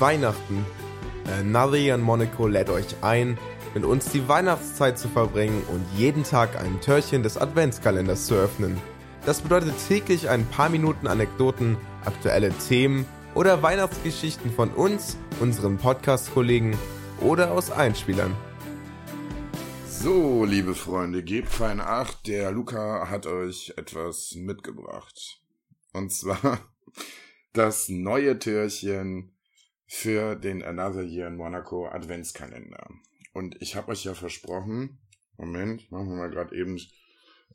Weihnachten. Year in Monaco lädt euch ein, mit uns die Weihnachtszeit zu verbringen und jeden Tag ein Türchen des Adventskalenders zu öffnen. Das bedeutet täglich ein paar Minuten Anekdoten, aktuelle Themen oder Weihnachtsgeschichten von uns, unseren Podcast-Kollegen oder aus Einspielern. So, liebe Freunde, gebt fein Acht, der Luca hat euch etwas mitgebracht. Und zwar das neue Türchen für den Another Year in Monaco Adventskalender. Und ich habe euch ja versprochen, Moment, machen wir mal gerade eben,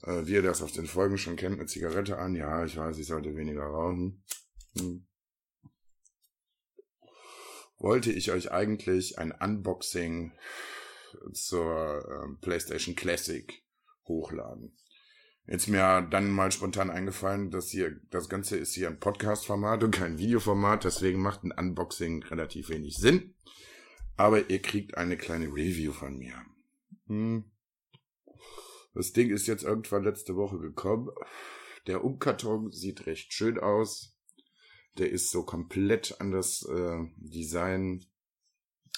äh, wie ihr das auf den Folgen schon kennt, eine Zigarette an. Ja, ich weiß, ich sollte weniger rauchen. Hm. Wollte ich euch eigentlich ein Unboxing zur äh, PlayStation Classic hochladen. Jetzt mir dann mal spontan eingefallen, dass hier, das Ganze ist hier ein Podcast-Format und kein Videoformat, deswegen macht ein Unboxing relativ wenig Sinn. Aber ihr kriegt eine kleine Review von mir. Hm. Das Ding ist jetzt irgendwann letzte Woche gekommen. Der Umkarton sieht recht schön aus. Der ist so komplett an das äh, Design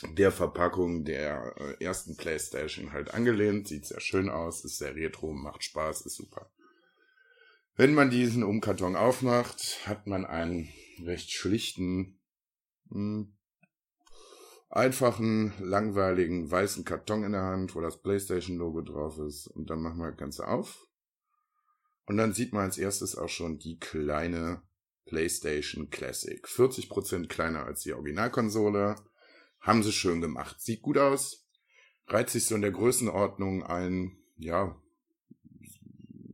der Verpackung der äh, ersten PlayStation halt angelehnt. Sieht sehr schön aus, ist sehr retro, macht Spaß, ist super. Wenn man diesen Umkarton aufmacht, hat man einen recht schlichten, hm, einfachen, langweiligen, weißen Karton in der Hand, wo das PlayStation-Logo drauf ist. Und dann machen wir das Ganze auf. Und dann sieht man als erstes auch schon die kleine PlayStation Classic. 40% kleiner als die Originalkonsole haben sie schön gemacht. Sieht gut aus. Reizt sich so in der Größenordnung ein, ja,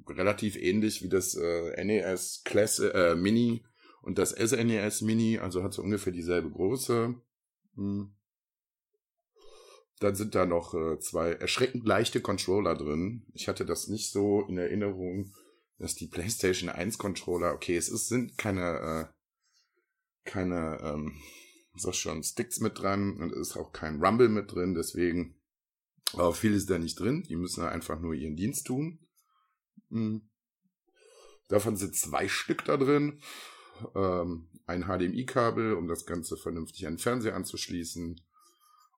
relativ ähnlich wie das äh, NES Classic, äh, Mini und das SNES Mini, also hat so ungefähr dieselbe Größe. Hm. Dann sind da noch äh, zwei erschreckend leichte Controller drin. Ich hatte das nicht so in Erinnerung, dass die PlayStation 1 Controller, okay, es ist, sind keine, äh, keine, ähm, sag schon, Sticks mit dran und es ist auch kein Rumble mit drin, deswegen, aber viel ist da nicht drin. Die müssen einfach nur ihren Dienst tun. Mhm. Davon sind zwei Stück da drin. Ähm, ein HDMI-Kabel, um das Ganze vernünftig an den Fernseher anzuschließen.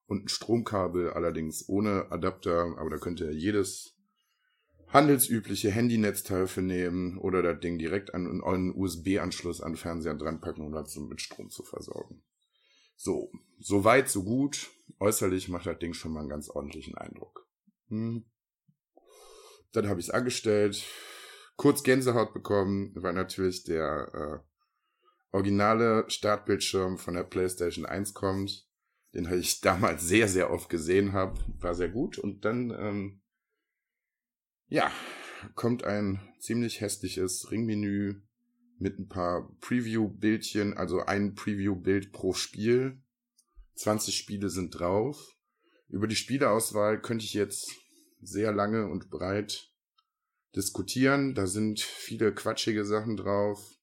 Und ein Stromkabel, allerdings ohne Adapter, aber da könnt ihr jedes handelsübliche Handynetzteil für nehmen oder das Ding direkt an einen USB-Anschluss an den Fernseher dran packen, um das mit Strom zu versorgen. So, so weit, so gut. Äußerlich macht das Ding schon mal einen ganz ordentlichen Eindruck. Hm. Dann habe ich es angestellt, kurz Gänsehaut bekommen, weil natürlich der äh, originale Startbildschirm von der PlayStation 1 kommt, den ich damals sehr, sehr oft gesehen habe, war sehr gut. Und dann, ähm, ja, kommt ein ziemlich hässliches Ringmenü mit ein paar Preview-Bildchen, also ein Preview-Bild pro Spiel. 20 Spiele sind drauf. Über die Spieleauswahl könnte ich jetzt sehr lange und breit diskutieren. Da sind viele quatschige Sachen drauf,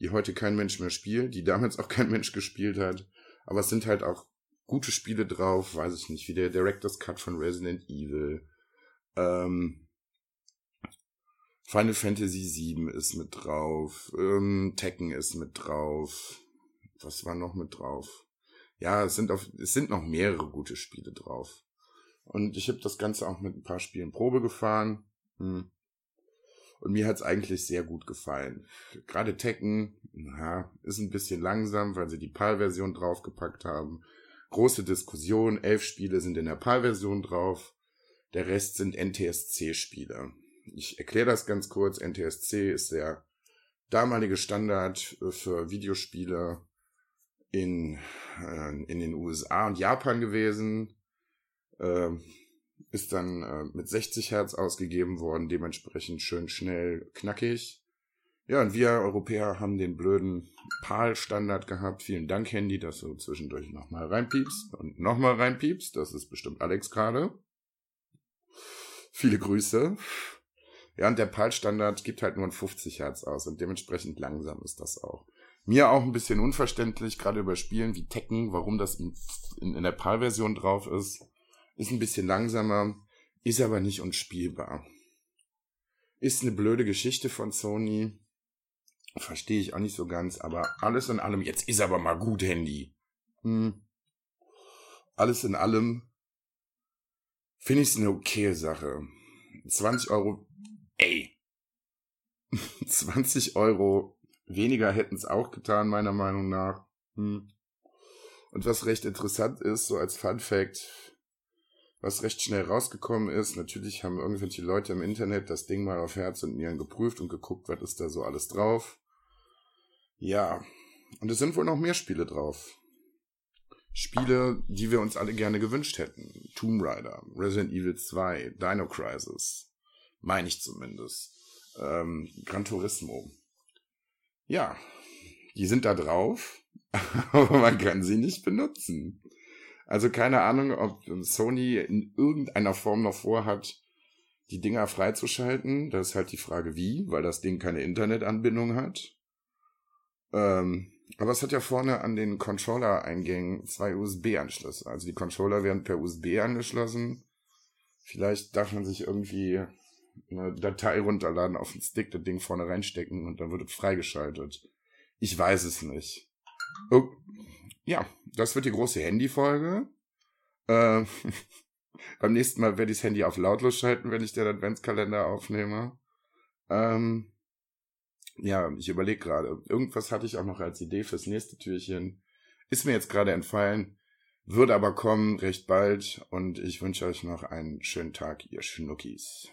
die heute kein Mensch mehr spielt, die damals auch kein Mensch gespielt hat. Aber es sind halt auch gute Spiele drauf, weiß ich nicht, wie der Director's Cut von Resident Evil. Ähm, Final Fantasy VII ist mit drauf, ähm, Tekken ist mit drauf. Was war noch mit drauf? Ja, es sind auf, es sind noch mehrere gute Spiele drauf. Und ich habe das Ganze auch mit ein paar Spielen Probe gefahren. Hm. Und mir hat's eigentlich sehr gut gefallen. Gerade Tekken, ja, ist ein bisschen langsam, weil sie die PAL-Version draufgepackt haben. Große Diskussion, elf Spiele sind in der PAL-Version drauf. Der Rest sind NTSC-Spiele. Ich erkläre das ganz kurz. NTSC ist der damalige Standard für Videospiele in, äh, in den USA und Japan gewesen. Äh, ist dann äh, mit 60 Hertz ausgegeben worden, dementsprechend schön schnell knackig. Ja, und wir Europäer haben den blöden PAL-Standard gehabt. Vielen Dank, Handy, dass du zwischendurch nochmal reinpiepst und nochmal reinpiepst. Das ist bestimmt Alex gerade. Viele Grüße. Ja, und der PAL-Standard gibt halt nur ein 50 Hertz aus und dementsprechend langsam ist das auch. Mir auch ein bisschen unverständlich, gerade über Spielen wie Tekken, warum das in, in, in der PAL-Version drauf ist. Ist ein bisschen langsamer, ist aber nicht unspielbar. Ist eine blöde Geschichte von Sony. Verstehe ich auch nicht so ganz, aber alles in allem, jetzt ist aber mal gut, Handy. Hm. Alles in allem finde ich es eine okaye Sache. 20 Euro, ey. 20 Euro weniger hätten es auch getan, meiner Meinung nach. Hm. Und was recht interessant ist, so als Fun Fact, was recht schnell rausgekommen ist, natürlich haben irgendwelche Leute im Internet das Ding mal auf Herz und Nieren geprüft und geguckt, was ist da so alles drauf. Ja, und es sind wohl noch mehr Spiele drauf. Spiele, die wir uns alle gerne gewünscht hätten. Tomb Raider, Resident Evil 2, Dino Crisis. Meine ich zumindest. Ähm, Gran Turismo. Ja, die sind da drauf, aber man kann sie nicht benutzen. Also keine Ahnung, ob Sony in irgendeiner Form noch vorhat, die Dinger freizuschalten. Das ist halt die Frage, wie, weil das Ding keine Internetanbindung hat. Ähm, aber es hat ja vorne an den Controller-Eingängen zwei USB-Anschlüsse. Also die Controller werden per USB angeschlossen. Vielleicht darf man sich irgendwie eine Datei runterladen, auf den Stick, das Ding vorne reinstecken und dann wird es freigeschaltet. Ich weiß es nicht. Oh, ja, das wird die große Handy-Folge. Äh, beim nächsten Mal werde ich das Handy auf lautlos schalten, wenn ich den Adventskalender aufnehme. Ähm, ja, ich überlege gerade. Irgendwas hatte ich auch noch als Idee fürs nächste Türchen. Ist mir jetzt gerade entfallen. Wird aber kommen recht bald und ich wünsche euch noch einen schönen Tag, ihr Schnuckis.